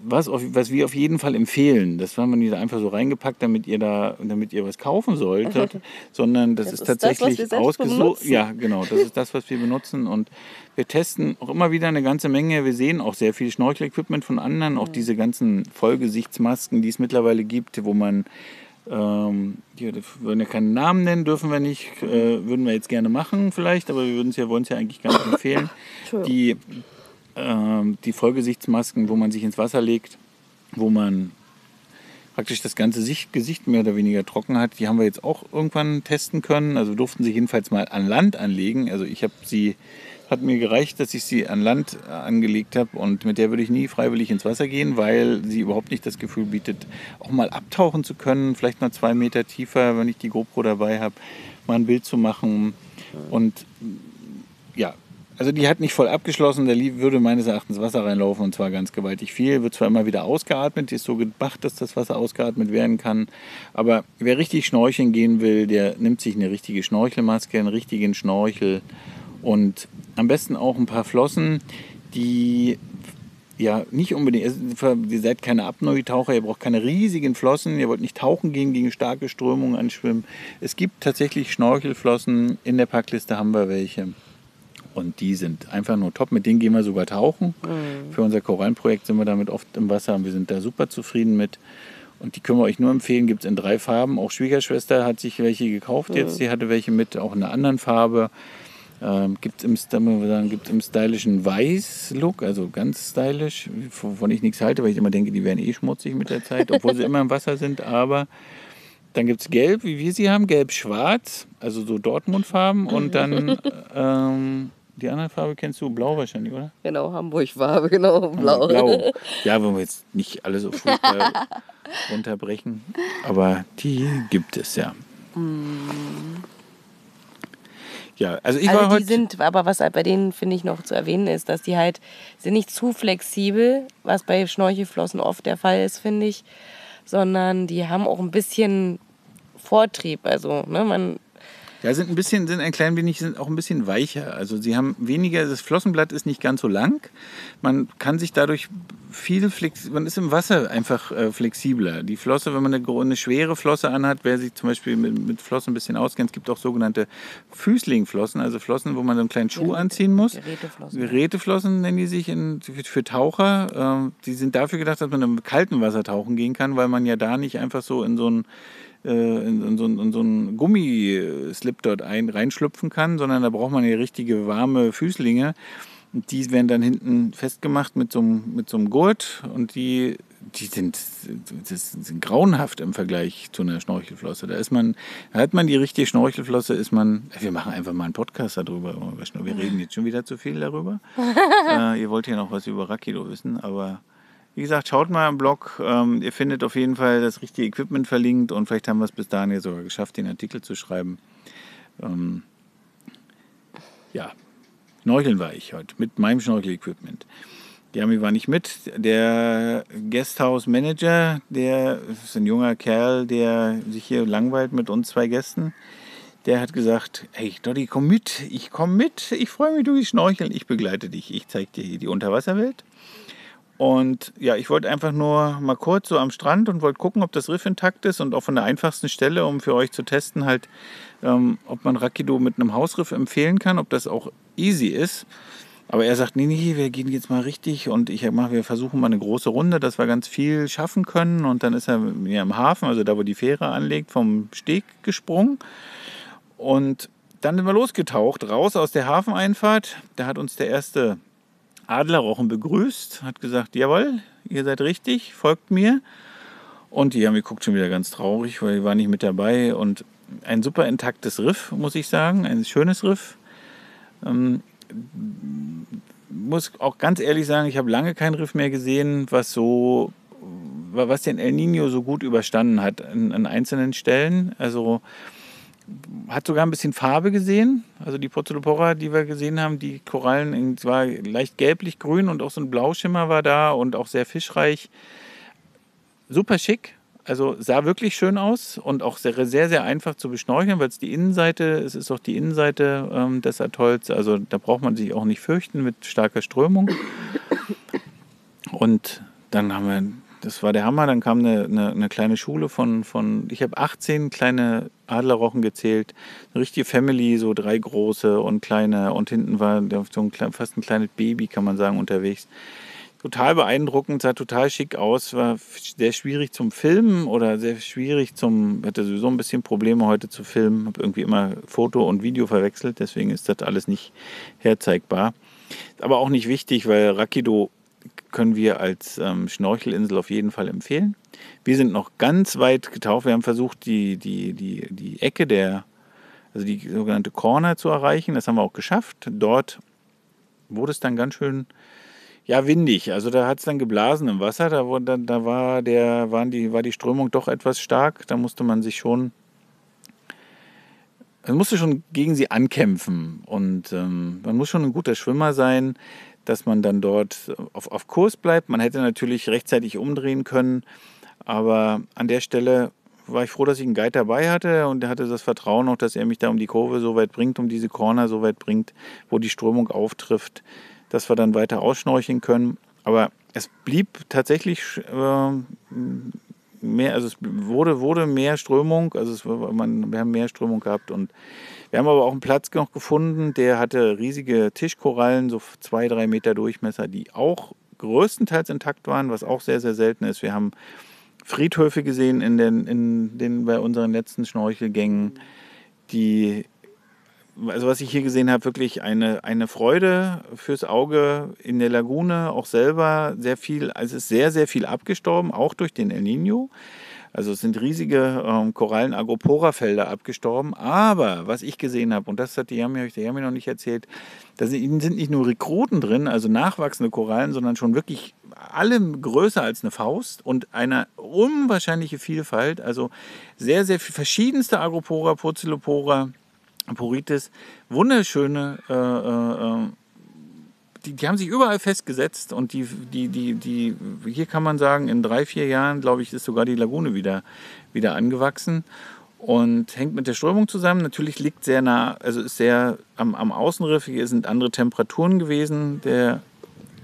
was, auf, was wir auf jeden Fall empfehlen. Das haben wir nicht einfach so reingepackt, damit ihr da, damit ihr was kaufen solltet, <laughs> sondern das, Das ist tatsächlich ausgesucht. Ja, genau, das ist das, was wir benutzen und wir testen auch immer wieder eine ganze Menge. Wir sehen auch sehr viel Schnorchel-Equipment von anderen, auch diese ganzen Vollgesichtsmasken, die es mittlerweile gibt, wo man ähm, die, wir wollen ja keinen Namen nennen, dürfen wir nicht, äh, würden wir jetzt gerne machen vielleicht, aber wir würden es ja, wollen es ja eigentlich gar nicht empfehlen. <laughs> Die, die Vollgesichtsmasken, wo man sich ins Wasser legt, wo man praktisch das ganze Sicht, Gesicht mehr oder weniger trocken hat, die haben wir jetzt auch irgendwann testen können. Also durften sie jedenfalls mal an Land anlegen. Also ich habe sie, hat mir gereicht, dass ich sie an Land äh, angelegt habe und mit der würde ich nie freiwillig ins Wasser gehen, weil sie überhaupt nicht das Gefühl bietet, auch mal abtauchen zu können, vielleicht mal zwei Meter tiefer, wenn ich die GoPro dabei habe, mal ein Bild zu machen. Und ja, also die hat nicht voll abgeschlossen, da würde meines Erachtens Wasser reinlaufen und zwar ganz gewaltig viel. Wird zwar immer wieder ausgeatmet, die ist so gemacht, dass das Wasser ausgeatmet werden kann. Aber wer richtig schnorcheln gehen will, der nimmt sich eine richtige Schnorchelmaske, einen richtigen Schnorchel und am besten auch ein paar Flossen, die ja nicht unbedingt, also, ihr seid keine Apnoe-Taucher, ihr braucht keine riesigen Flossen, ihr wollt nicht tauchen gehen, gegen starke Strömungen anschwimmen. Es gibt tatsächlich Schnorchelflossen, in der Packliste haben wir welche. Und die sind einfach nur top. Mit denen gehen wir sogar tauchen. Mhm. Für unser Korallenprojekt sind wir damit oft im Wasser und wir sind da super zufrieden mit. Und die können wir euch nur empfehlen, gibt es in drei Farben. Auch Schwiegerschwester hat sich welche gekauft jetzt, mhm. die hatte welche mit, auch in einer anderen Farbe. Ähm, gibt es im, gibt's im stylischen Weiß-Look, also ganz stylisch, wovon ich nichts halte, weil ich immer denke, die werden eh schmutzig mit der Zeit, obwohl sie <laughs> immer im Wasser sind. Aber dann gibt es Gelb, wie wir sie haben, Gelb-Schwarz, also so Dortmund-Farben. Und dann <laughs> ähm, die andere Farbe kennst du, blau wahrscheinlich, oder? Genau, Hamburg-Farbe, <laughs> genau, blau. blau. <laughs> Ja, wenn wir jetzt nicht alle so furchtbar runterbrechen. Aber die gibt es ja. Mm. Ja, also ich also war die sind, aber was halt bei denen finde ich noch zu erwähnen ist, dass die halt sind nicht zu flexibel, was bei Schnorchelflossen oft der Fall ist, finde ich, sondern die haben auch ein bisschen Vortrieb. Also ne, man ja, sind ein bisschen, sind ein klein wenig, sind auch ein bisschen weicher. Also sie haben weniger, das Flossenblatt ist nicht ganz so lang. Man kann sich dadurch viel flex, man ist im Wasser einfach äh, flexibler. Die Flosse, wenn man eine, eine, schwere Flosse anhat, wer sich zum Beispiel mit, mit, Flossen ein bisschen auskennt, es gibt auch sogenannte Füßlingflossen, also Flossen, wo man so einen kleinen Schuh anziehen muss. Geräteflossen. Geräteflossen nennen die sich in, für Taucher. Äh, die sind dafür gedacht, dass man im kalten Wasser tauchen gehen kann, weil man ja da nicht einfach so in so ein in, in, so, in so einen Gummislip dort ein, reinschlüpfen kann, sondern da braucht man ja richtige warme Füßlinge. Und die werden dann hinten festgemacht mit so einem, mit so einem Gurt und die, die sind, sind grauenhaft im Vergleich zu einer Schnorchelflosse. Da ist man, hat man die richtige Schnorchelflosse, ist man, wir machen einfach mal einen Podcast darüber. Wir reden jetzt schon wieder zu viel darüber. <laughs> äh, ihr wollt ja noch was über Rakido wissen, aber wie gesagt, schaut mal im Blog. Ähm, ihr findet auf jeden Fall das richtige Equipment verlinkt und vielleicht haben wir es bis dahin ja sogar geschafft, den Artikel zu schreiben. Ähm, ja, schnorcheln war ich heute mit meinem Schnorchel-Equipment. Die Ami war nicht mit. Der Guesthouse-Manager, der ist ein junger Kerl, der sich hier langweilt mit uns zwei Gästen. Der hat gesagt, hey Doddy, komm mit, ich komm mit, ich freue mich, du gehst schnorcheln, ich begleite dich, ich zeige dir hier die Unterwasserwelt. Und ja, ich wollte einfach nur mal kurz so am Strand und wollte gucken, ob das Riff intakt ist und auch von der einfachsten Stelle, um für euch zu testen, halt, ähm, ob man Rakido mit einem Hausriff empfehlen kann, ob das auch easy ist. Aber er sagt, nee, nee, wir gehen jetzt mal richtig und ich mach, wir versuchen mal eine große Runde, dass wir ganz viel schaffen können. Und dann ist er mir im Hafen, also da, wo die Fähre anlegt, vom Steg gesprungen. Und dann sind wir losgetaucht, raus aus der Hafeneinfahrt. Da hat uns der erste Adlerrochen begrüßt, hat gesagt, jawohl, ihr seid richtig, folgt mir. Und die haben geguckt schon wieder ganz traurig, weil die waren nicht mit dabei. Und ein super intaktes Riff, muss ich sagen, ein schönes Riff. Ähm, muss auch ganz ehrlich sagen, ich habe lange kein Riff mehr gesehen, was so, was den El Nino so gut überstanden hat an, an einzelnen Stellen. Also hat sogar ein bisschen Farbe gesehen. Also die Pozzolopora, die wir gesehen haben, die Korallen, es war leicht gelblich-grün und auch so ein Blauschimmer war da und auch sehr fischreich. Super schick. Also sah wirklich schön aus und auch sehr, sehr, sehr einfach zu beschnorcheln, weil es die Innenseite, es ist auch die Innenseite ähm, des Atolls. Also da braucht man sich auch nicht fürchten mit starker Strömung. Und dann haben wir das war der Hammer. Dann kam eine, eine, eine kleine Schule von, von ich habe 18 kleine Adlerrochen gezählt. Eine richtige Family, so drei große und kleine. Und hinten war so ein, fast ein kleines Baby, kann man sagen, unterwegs. Total beeindruckend, sah total schick aus, war sehr schwierig zum Filmen oder sehr schwierig zum, hatte sowieso ein bisschen Probleme heute zu filmen, habe irgendwie immer Foto und Video verwechselt, deswegen ist das alles nicht herzeigbar. Aber auch nicht wichtig, weil Rakido können wir als ähm, Schnorchelinsel auf jeden Fall empfehlen. Wir sind noch ganz weit getaucht. Wir haben versucht, die, die, die, die Ecke der, also die sogenannte Corner zu erreichen. Das haben wir auch geschafft. Dort wurde es dann ganz schön ja, windig. Also da hat es dann geblasen im Wasser. Da, da, da war, der, waren die, war die Strömung doch etwas stark. Da musste man sich schon man musste schon gegen sie ankämpfen und ähm, man muss schon ein guter Schwimmer sein, dass man dann dort auf, auf Kurs bleibt. Man hätte natürlich rechtzeitig umdrehen können, aber an der Stelle war ich froh, dass ich einen Guide dabei hatte und hatte das Vertrauen auch, dass er mich da um die Kurve so weit bringt, um diese Corner so weit bringt, wo die Strömung auftrifft, dass wir dann weiter ausschnorcheln können. Aber es blieb tatsächlich äh, mehr, also es wurde, wurde mehr Strömung, also es, man, wir haben mehr Strömung gehabt und wir haben aber auch einen Platz noch gefunden, der hatte riesige Tischkorallen, so zwei, drei Meter Durchmesser, die auch größtenteils intakt waren, was auch sehr, sehr selten ist. Wir haben Friedhöfe gesehen in den, in den bei unseren letzten Schnorchelgängen, die also was ich hier gesehen habe, wirklich eine, eine Freude fürs Auge in der Lagune, auch selber sehr viel, also es ist sehr, sehr viel abgestorben, auch durch den El Nino. Also es sind riesige ähm, Korallen-Agropora-Felder abgestorben. Aber was ich gesehen habe, und das hat die Yami, die Yami noch nicht erzählt, da sind, nicht nur Rekruten drin, also nachwachsende Korallen, sondern schon wirklich alle größer als eine Faust und eine unwahrscheinliche Vielfalt. Also sehr, sehr verschiedenste Agropora, Purzelopora, Poritis, wunderschöne, äh, äh, äh, die, die haben sich überall festgesetzt und die, die, die, die, hier kann man sagen, in drei, vier Jahren, glaube ich, ist sogar die Lagune wieder, wieder angewachsen und hängt mit der Strömung zusammen. Natürlich liegt sehr nah, also ist sehr am, am Außenriff, hier sind andere Temperaturen gewesen, der,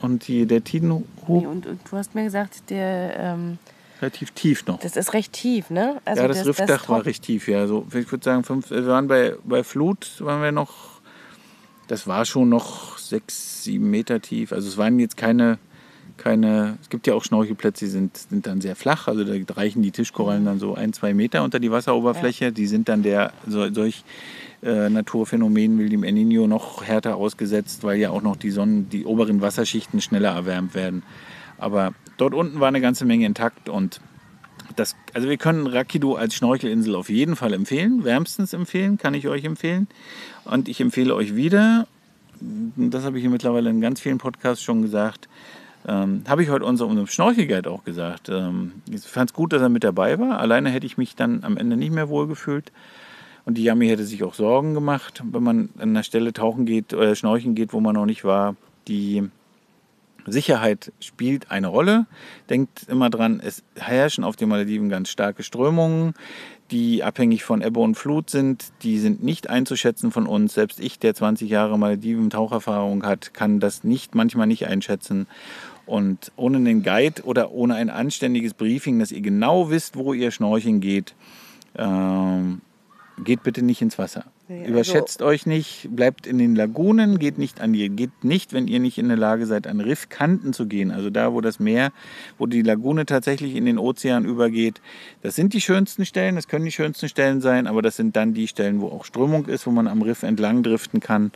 und die, der Tidenhub. Nee, und, und, du hast mir gesagt, der... Ähm relativ tief noch. Das ist recht tief, ne? Also ja, das, das Riffdach das war recht tief, ja. So, ich würde sagen, fünf, wir waren bei, bei Flut, waren wir noch, das war schon noch sechs, sieben Meter tief. Also es waren jetzt keine, keine es gibt ja auch Schnorchelplätze, die sind, sind dann sehr flach, also da reichen die Tischkorallen dann so ein, zwei Meter unter die Wasseroberfläche. Ja. Die sind dann der, so, solch äh, Naturphänomen wie dem El Nino noch härter ausgesetzt, weil ja auch noch die Sonnen, die oberen Wasserschichten schneller erwärmt werden. Aber dort unten war eine ganze Menge intakt und das, also wir können Rakido als Schnorchelinsel auf jeden Fall empfehlen, wärmstens empfehlen, kann ich euch empfehlen. Und ich empfehle euch wieder, das habe ich hier mittlerweile in ganz vielen Podcasts schon gesagt, ähm, habe ich heute unserem, unserem Schnorchelguide auch gesagt. Ähm, ich fand es gut, dass er mit dabei war. Alleine hätte ich mich dann am Ende nicht mehr wohlgefühlt. Und die Yami hätte sich auch Sorgen gemacht, wenn man an einer Stelle tauchen geht oder schnorcheln geht, wo man noch nicht war. Die Sicherheit spielt eine Rolle. Denkt immer dran, es herrschen auf den Malediven ganz starke Strömungen, die abhängig von Ebbe und Flut sind. Die sind nicht einzuschätzen von uns. Selbst ich, der 20 Jahre Malediven-Taucherfahrung hat, kann das nicht, manchmal nicht einschätzen. Und ohne einen Guide oder ohne ein anständiges Briefing, dass ihr genau wisst, wo ihr schnorcheln geht, ähm, geht bitte nicht ins Wasser. Nee, Überschätzt also euch nicht, bleibt in den Lagunen, geht nicht an die, geht nicht, wenn ihr nicht in der Lage seid, an Riffkanten zu gehen. Also da, wo das Meer, wo die Lagune tatsächlich in den Ozean übergeht. Das sind die schönsten Stellen, das können die schönsten Stellen sein, aber das sind dann die Stellen, wo auch Strömung ist, wo man am Riff entlang driften kann.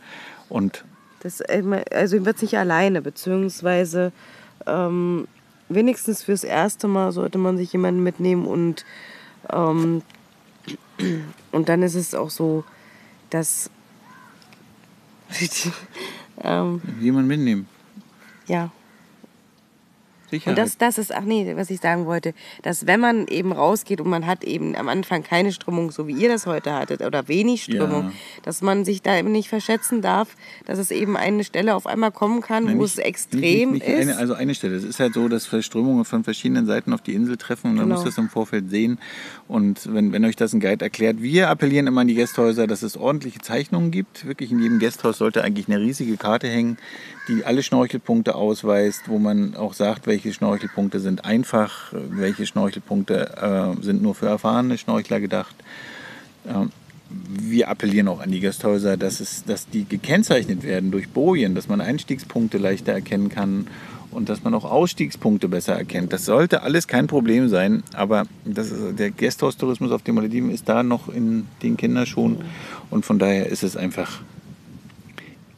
Und das, äh, also wird nicht alleine, beziehungsweise ähm, wenigstens fürs erste Mal sollte man sich jemanden mitnehmen und ähm, <clears throat> und dann ist es auch so, dass. ähm, <laughs> Jemand mitnehmen. Ja. Sicherheit. Und das, das ist, ach nee, was ich sagen wollte, dass wenn man eben rausgeht und man hat eben am Anfang keine Strömung, so wie ihr das heute hattet, oder wenig Strömung, ja. dass man sich da eben nicht verschätzen darf, dass es eben eine Stelle auf einmal kommen kann, Nein, wo nicht, es extrem nicht, nicht ist. Eine, also eine Stelle. Es ist halt so, dass Strömungen von verschiedenen Seiten auf die Insel treffen und genau. man muss das im Vorfeld sehen. Und wenn, wenn euch das ein Guide erklärt, wir appellieren immer an die Gästhäuser, dass es ordentliche Zeichnungen gibt. Wirklich in jedem Gästhaus sollte eigentlich eine riesige Karte hängen, die alle Schnorchelpunkte ausweist, wo man auch sagt, welche Schnorchelpunkte sind einfach, welche Schnorchelpunkte äh, sind nur für erfahrene Schnorchler gedacht. Ähm, wir appellieren auch an die Gasthäuser, dass, es, dass die gekennzeichnet werden durch Bojen, dass man Einstiegspunkte leichter erkennen kann und dass man auch Ausstiegspunkte besser erkennt. Das sollte alles kein Problem sein, aber das ist, der Gasthaustourismus auf den Malediven ist da noch in den Kinderschuhen und von daher ist es einfach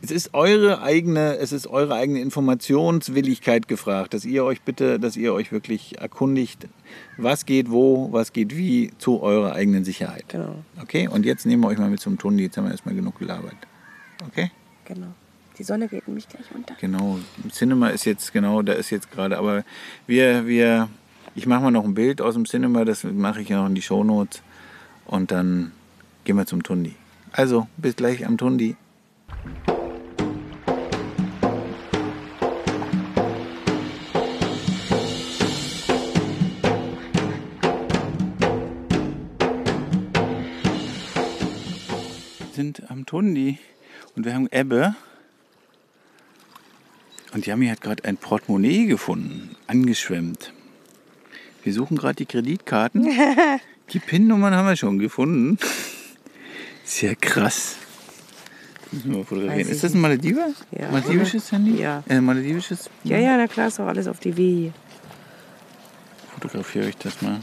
es ist eure eigene, es ist eure eigene Informationswilligkeit gefragt, dass ihr euch bitte, dass ihr euch wirklich erkundigt, was geht wo, was geht wie, zu eurer eigenen Sicherheit. Genau. Okay? Und jetzt nehmen wir euch mal mit zum Tunnel, jetzt haben wir erstmal genug gelabert. Okay? Genau. Die Sonne geht nämlich gleich unter. Genau. Cinema ist jetzt, genau, da ist jetzt gerade, aber wir, wir, ich mache mal noch ein Bild aus dem Cinema, das mache ich ja noch in die Shownotes und dann gehen wir zum Tundi. Also, bis gleich am Tundi. Sind am Tundi und wir haben Ebbe. Und Yami hat gerade ein Portemonnaie gefunden, angeschwemmt. Wir suchen gerade die Kreditkarten. <laughs> Die PIN-Nummern haben wir schon gefunden. Sehr krass. Müssen wir fotografieren. Ist das ein Malediver? Ja. Maledivisches Handy? Ja. Äh, Maledivisches? Ja, ja, na klar, ist auch alles auf die W. Fotografiere ich das mal.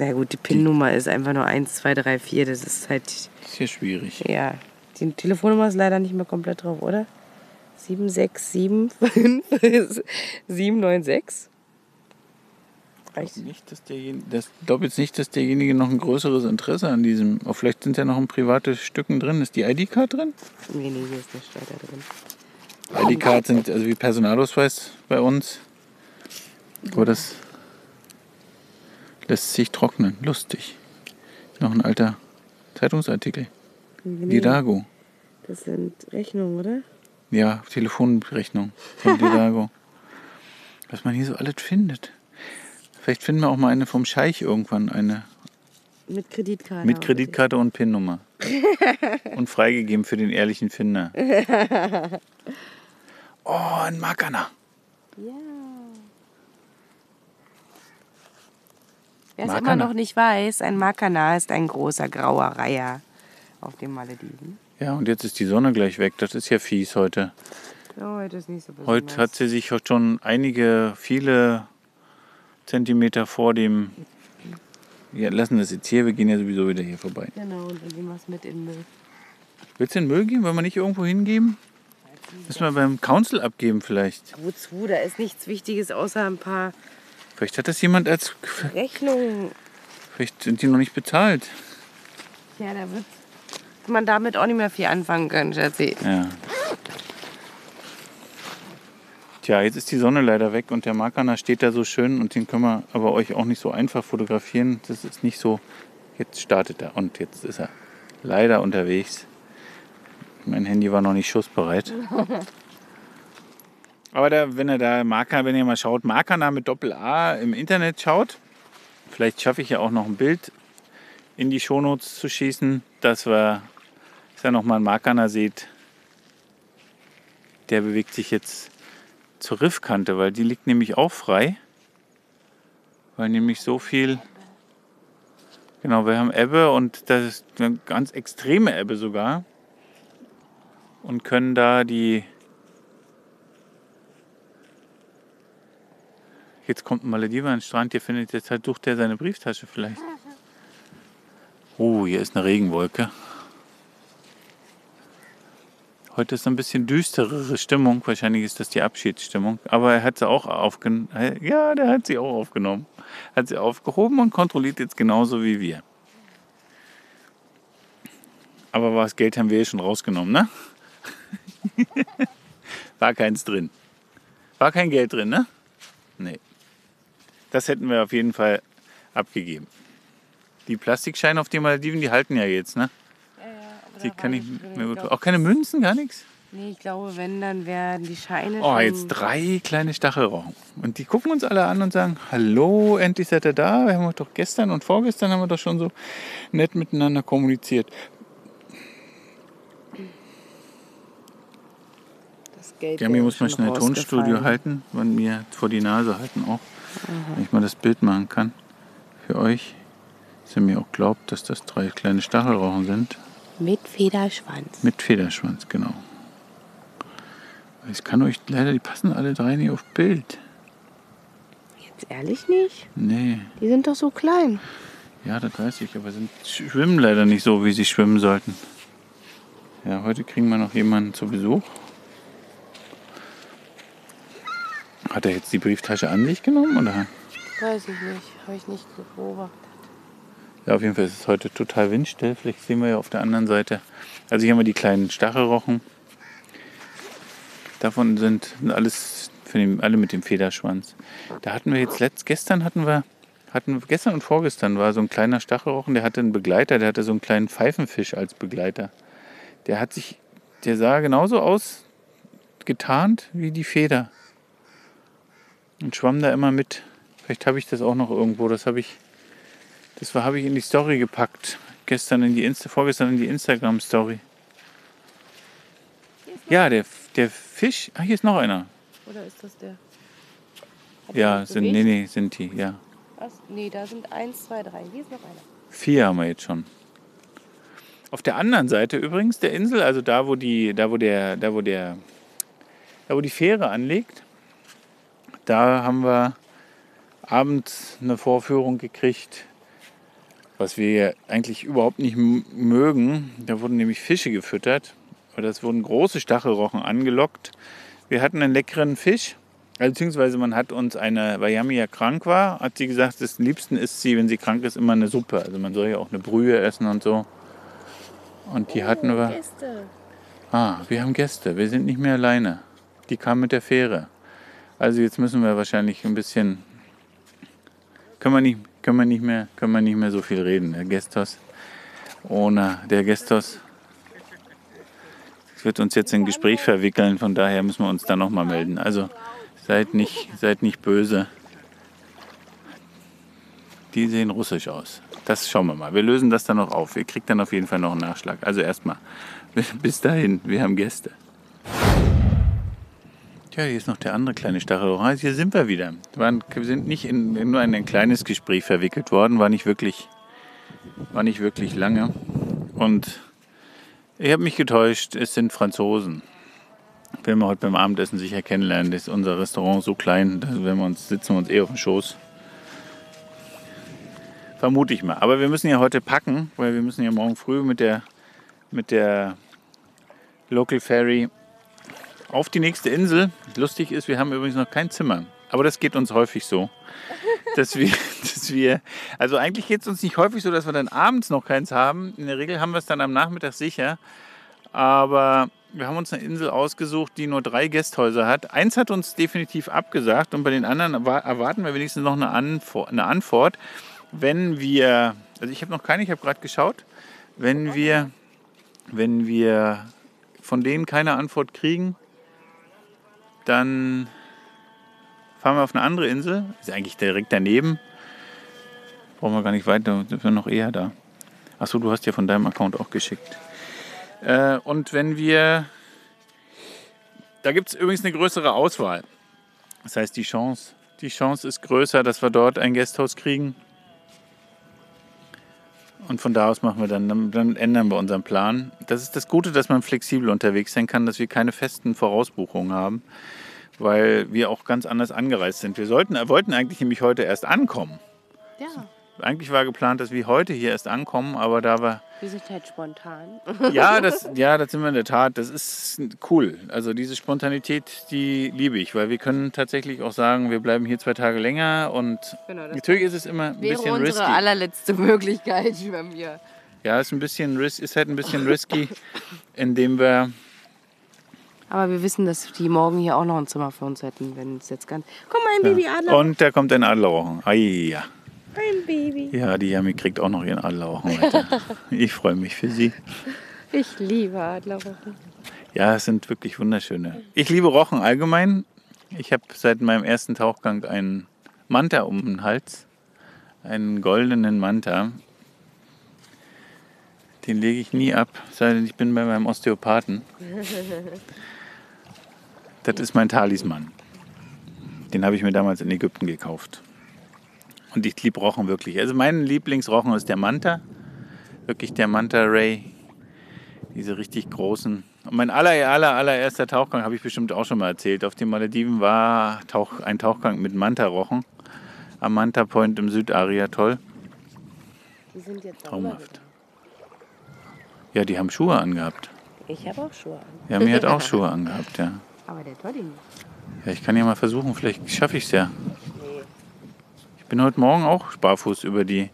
Na gut, die PIN-Nummer ist einfach nur 1, 2, 3, 4. Das ist halt. Sehr schwierig. Ja. Die Telefonnummer ist leider nicht mehr komplett drauf, oder? 7675 796. Reicht nicht, dass derjenige, das glaube jetzt nicht, dass derjenige noch ein größeres Interesse an diesem. Oh, vielleicht sind ja noch ein private Stücken drin. Ist die ID-Card drin? Nee, nee, hier ist der Steuer drin. ID-Card sind also wie Personalausweis bei uns. Aber das lässt sich trocknen. Lustig. Noch ein alter Zeitungsartikel. Nee, Didago. Das sind Rechnungen, oder? Ja, Telefonrechnung von Didago. <laughs> Was man hier so alles findet. Vielleicht finden wir auch mal eine vom Scheich irgendwann, eine. Mit Kreditkarte. Mit Kreditkarte und PIN-Nummer. <laughs> und freigegeben für den ehrlichen Finder. <laughs> oh, ein Makana. Ja. Wer es immer noch nicht weiß, ein Makana ist ein großer grauer Reiher auf den Malediven. Ja, und jetzt ist die Sonne gleich weg. Das ist ja fies heute. Ja, heute ist nicht so besonders. Heute hat sie sich schon einige, viele Zentimeter vor dem. Wir lassen das jetzt hier, wir gehen ja sowieso wieder hier vorbei. Genau, und dann gehen wir es mit in den Müll. Willst du den Müll geben? Wollen wir nicht irgendwo hingeben? Müssen wir beim Council abgeben vielleicht. Wozu? Da ist nichts Wichtiges außer ein paar. Vielleicht hat das jemand als. Rechnungen. Vielleicht sind die noch nicht bezahlt. Ja, da wird man damit auch nicht mehr viel anfangen können, Schatzi. Ja. Tja, jetzt ist die Sonne leider weg und der Makana steht da so schön und den können wir aber euch auch nicht so einfach fotografieren. Das ist nicht so. Jetzt startet er und jetzt ist er leider unterwegs. Mein Handy war noch nicht schussbereit. <laughs> Aber da, wenn ihr da Marker, wenn ihr mal schaut, Markana mit Doppel A im Internet schaut, vielleicht schaffe ich ja auch noch ein Bild in die Shownotes zu schießen, dass wir dass ihr nochmal einen Markana seht. Der bewegt sich jetzt zur Riffkante, weil die liegt nämlich auch frei. Weil nämlich so viel. Genau, wir haben Ebbe und das ist eine ganz extreme Ebbe sogar. Und können da die. Jetzt kommt ein Malediver an den Strand, hier findet jetzt halt, sucht er seine Brieftasche vielleicht. Oh, hier ist eine Regenwolke. Heute ist ein bisschen düsterere Stimmung. Wahrscheinlich ist das die Abschiedsstimmung. Aber er hat sie auch aufgenommen. Ja, der hat sie auch aufgenommen. Hat sie aufgehoben und kontrolliert jetzt genauso wie wir. Aber das Geld haben wir ja schon rausgenommen, ne? <laughs> War keins drin. War kein Geld drin, ne? Nee. Das hätten wir auf jeden Fall abgegeben. Die Plastikscheine auf den Malediven, die halten ja jetzt, ne? Die kann ich mir gut. Auch keine Münzen, gar nichts? Nee, ich glaube, wenn, dann werden die Scheine. Oh, jetzt drei kleine Stachelrauchen. Und die gucken uns alle an und sagen: Hallo, endlich seid ihr da. Wir haben doch gestern und vorgestern haben wir doch schon so nett miteinander kommuniziert. Das Geld ja, mir muss man schnell Tonstudio halten und mir vor die Nase halten auch, Aha. wenn ich mal das Bild machen kann für euch. Dass ihr mir auch glaubt, dass das drei kleine Stachelrauchen sind. Mit Federschwanz. Mit Federschwanz, genau. Ich kann euch leider, die passen alle drei nicht auf Bild. Jetzt ehrlich nicht? Nee. Die sind doch so klein. Ja, das weiß ich, aber sind, schwimmen leider nicht so, wie sie schwimmen sollten. Ja, heute kriegen wir noch jemanden zu Besuch. Hat er jetzt die Brieftasche an sich genommen oder? Weiß ich nicht, habe ich nicht beobachtet. Ja, auf jeden Fall ist es heute total windstill. Vielleicht sehen wir ja auf der anderen Seite. Also hier haben wir die kleinen Stachelrochen. Davon sind alles, den, alle mit dem Federschwanz. Da hatten wir jetzt letzt, gestern hatten wir hatten gestern und vorgestern war so ein kleiner Stachelrochen, der hatte einen Begleiter, der hatte so einen kleinen Pfeifenfisch als Begleiter. Der hat sich, der sah genauso aus, getarnt wie die Feder. Und schwamm da immer mit. Vielleicht habe ich das auch noch irgendwo. Das habe ich, das habe ich in die Story gepackt. Gestern in die Insta, vorgestern in die Instagram Story. Ja, der, der Fisch. Ah, hier ist noch einer. Oder ist das der? Hat ja, sind, nee, nee, sind die, ja. Was? Nee, da sind eins, zwei, drei. Hier ist noch einer. Vier haben wir jetzt schon. Auf der anderen Seite übrigens der Insel, also da, wo die, da, wo der, da, wo der, da, wo die Fähre anlegt, da haben wir abends eine Vorführung gekriegt, was wir eigentlich überhaupt nicht mögen. Da wurden nämlich Fische gefüttert. Oder es wurden große Stachelrochen angelockt. Wir hatten einen leckeren Fisch beziehungsweise man hat uns eine, weil Yami ja krank war, hat sie gesagt, das liebsten ist sie, wenn sie krank ist, immer eine Suppe. Also man soll ja auch eine Brühe essen und so. Und die oh, hatten wir. Gäste. Ah, wir haben Gäste. Wir sind nicht mehr alleine. Die kamen mit der Fähre. Also jetzt müssen wir wahrscheinlich ein bisschen. Können wir nicht, können wir nicht, mehr, können wir nicht mehr so viel reden. Der Gestos. Ohne der Gestos wird uns jetzt in ein Gespräch verwickeln. Von daher müssen wir uns da nochmal melden. Also Seid nicht, seid nicht böse. Die sehen russisch aus. Das schauen wir mal. Wir lösen das dann noch auf. Ihr kriegt dann auf jeden Fall noch einen Nachschlag. Also erstmal, <laughs> bis dahin, wir haben Gäste. Tja, hier ist noch der andere kleine Stachelrohr. Also hier sind wir wieder. Wir sind nicht in, nur in ein kleines Gespräch verwickelt worden, war nicht wirklich, war nicht wirklich lange. Und ich habe mich getäuscht, es sind Franzosen werden wir heute beim Abendessen sicher kennenlernen. Ist unser Restaurant so klein, da wir uns, sitzen wir uns eh auf dem Schoß. Vermute ich mal. Aber wir müssen ja heute packen, weil wir müssen ja morgen früh mit der, mit der Local Ferry auf die nächste Insel. Lustig ist, wir haben übrigens noch kein Zimmer. Aber das geht uns häufig so. <laughs> Dass wir, dass wir, also eigentlich geht es uns nicht häufig so, dass wir dann abends noch keins haben. In der Regel haben wir es dann am Nachmittag sicher. Aber wir haben uns eine Insel ausgesucht, die nur drei Gästhäuser hat. Eins hat uns definitiv abgesagt und bei den anderen erwarten wir wenigstens noch eine Antwort. Wenn wir, also ich habe noch keine, ich habe gerade geschaut, wenn wir, wenn wir von denen keine Antwort kriegen, dann fahren wir auf eine andere Insel. Ist eigentlich direkt daneben. Brauchen wir gar nicht weiter, sind wir noch eher da. Achso, du hast ja von deinem Account auch geschickt. Äh, und wenn wir, da gibt es übrigens eine größere Auswahl. Das heißt, die Chance, die Chance ist größer, dass wir dort ein Gasthaus kriegen. Und von da aus machen wir dann, dann, ändern wir unseren Plan. Das ist das Gute, dass man flexibel unterwegs sein kann, dass wir keine festen Vorausbuchungen haben, weil wir auch ganz anders angereist sind. Wir sollten, wollten eigentlich nämlich heute erst ankommen. Ja. Eigentlich war geplant, dass wir heute hier erst ankommen, aber da war. Wir sind halt spontan. <laughs> Ja, das, ja, das sind wir in der Tat. Das ist cool. Also diese Spontanität, die liebe ich, weil wir können tatsächlich auch sagen, wir bleiben hier zwei Tage länger und genau, natürlich ist es immer ein bisschen unsere risky. unsere allerletzte Möglichkeit bei mir. Ja, ist ein bisschen ist halt ein bisschen risky, indem wir aber wir wissen, dass die morgen hier auch noch ein Zimmer für uns hätten, wenn es jetzt ganz. Guck mal, ein ja. Babyadler. Und da kommt ein Adlerrochen. Ah ja. Ein Baby. Ja, die Yami kriegt auch noch ihren Adlerrochen heute. <laughs> ich freue mich für sie. Ich liebe Adlerrochen. Ja, es sind wirklich wunderschöne. Ich liebe Rochen allgemein. Ich habe seit meinem ersten Tauchgang einen Manta um den Hals. Einen goldenen Manta. Den lege ich nie ab, sei denn ich bin bei meinem Osteopathen. <laughs> Das ist mein Talisman. Den habe ich mir damals in Ägypten gekauft. Und ich liebe Rochen wirklich. Also mein Lieblingsrochen ist der Manta. Wirklich der Manta Ray. Diese richtig großen. Und mein aller, aller, allererster Tauchgang habe ich bestimmt auch schon mal erzählt. Auf den Malediven war Tauch, ein Tauchgang mit Manta-Rochen. Am Manta Point im Südaria-Toll. Die sind jetzt Traumhaft. Ja, die haben Schuhe angehabt. Ich habe auch Schuhe an. Ja, mir hat auch <laughs> Schuhe angehabt, ja. Aber der Toddy nicht. Ja, ich kann ja mal versuchen, vielleicht schaffe ich es ja bin heute Morgen auch barfuß über die.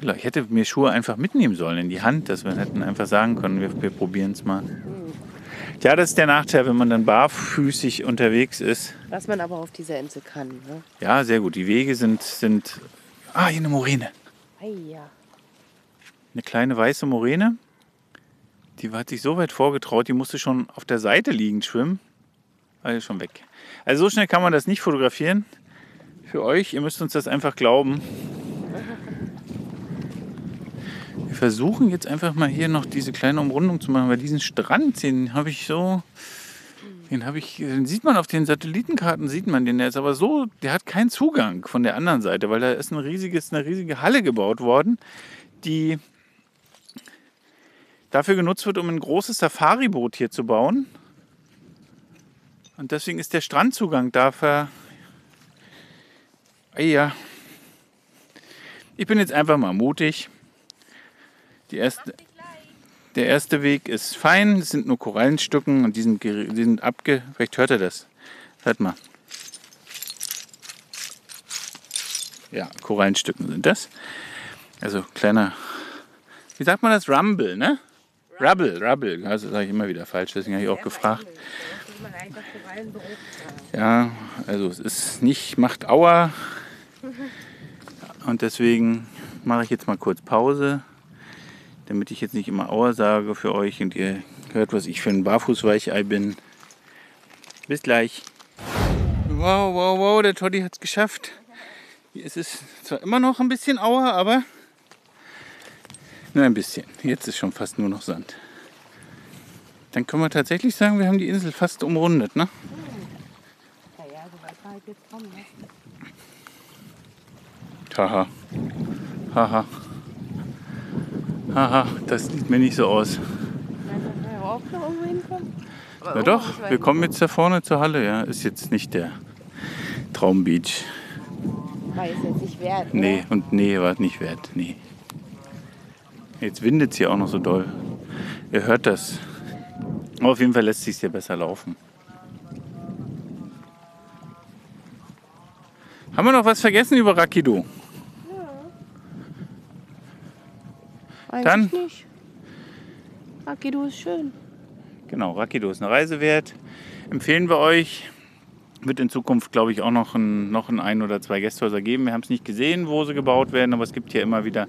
Ich hätte mir Schuhe einfach mitnehmen sollen in die Hand, dass wir hätten einfach sagen können, wir, wir probieren es mal. Ja, das ist der Nachteil, wenn man dann barfüßig unterwegs ist. Was man aber auf dieser Insel kann. Ne? Ja, sehr gut. Die Wege sind, sind Ah, hier eine Moräne. Eine kleine weiße Moräne. Die hat sich so weit vorgetraut, die musste schon auf der Seite liegend schwimmen. Also schon weg. Also so schnell kann man das nicht fotografieren. Für euch, ihr müsst uns das einfach glauben. Wir versuchen jetzt einfach mal hier noch diese kleine Umrundung zu machen, weil diesen Strand, den habe ich so, den habe ich, den sieht man auf den Satellitenkarten, sieht man den. Der ist aber so, der hat keinen Zugang von der anderen Seite, weil da ist ein riesiges, eine riesige Halle gebaut worden, die dafür genutzt wird, um ein großes Safari-Boot hier zu bauen. Und deswegen ist der Strandzugang dafür. Ja. Ich bin jetzt einfach mal mutig. Erste, der erste Weg ist fein, es sind nur Korallenstücken und die sind, die sind abge... Vielleicht hört er das. Hört mal. Ja, Korallenstücken sind das. Also kleiner, wie sagt man das? Rumble, ne? Rubble, Rubble. Also sage ich immer wieder falsch, deswegen habe ich auch gefragt. Ja, also es ist nicht, macht Aua. Und deswegen mache ich jetzt mal kurz Pause damit ich jetzt nicht immer Auer sage für euch und ihr hört, was ich für ein Barfußweichei bin. Bis gleich. Wow, wow, wow, der Toddy hat es geschafft. Hier ist es zwar immer noch ein bisschen Auer, aber nur ein bisschen. Jetzt ist schon fast nur noch Sand. Dann können wir tatsächlich sagen, wir haben die Insel fast umrundet, ne? Ja, so weit war halt jetzt kommen, ne? Haha. Haha. Haha, das sieht mir nicht so aus. Na doch, wir kommen jetzt da vorne zur Halle, ja. Ist jetzt nicht der Traumbeach. War jetzt nicht wert. Nee, und nee, war nicht wert. Nee. Jetzt windet es hier auch noch so doll. Ihr hört das. Aber auf jeden Fall lässt es sich hier besser laufen. Haben wir noch was vergessen über Rakido? Eigentlich Dann, nicht. Rakido ist schön. Genau, Rakido ist eine Reise wert. Empfehlen wir euch. Wird in Zukunft, glaube ich, auch noch ein, noch ein, ein oder zwei Gästhäuser geben. Wir haben es nicht gesehen, wo sie gebaut werden, aber es gibt hier immer wieder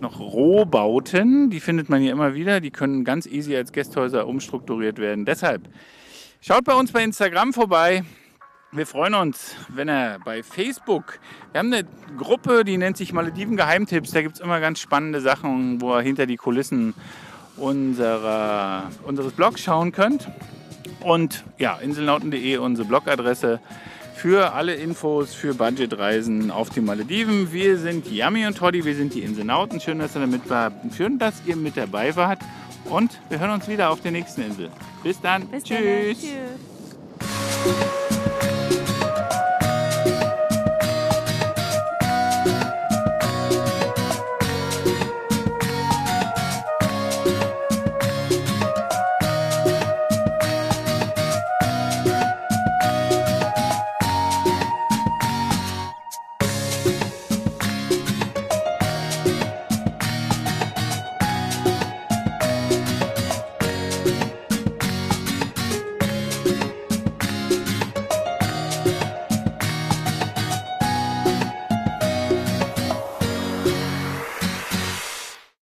noch Rohbauten. Die findet man hier immer wieder. Die können ganz easy als Gästhäuser umstrukturiert werden. Deshalb schaut bei uns bei Instagram vorbei. Wir freuen uns, wenn er bei Facebook, wir haben eine Gruppe, die nennt sich Malediven Geheimtipps. Da gibt es immer ganz spannende Sachen, wo ihr hinter die Kulissen unserer, unseres Blogs schauen könnt. Und ja, inselnauten.de unsere Blogadresse für alle Infos für Budgetreisen auf die Malediven. Wir sind Yami und Toddy, wir sind die Inselnauten. Schön, dass ihr damit war. Schön, dass ihr mit dabei wart. Und wir hören uns wieder auf der nächsten Insel. Bis dann. Bis Tschüss. Dann. Tschüss.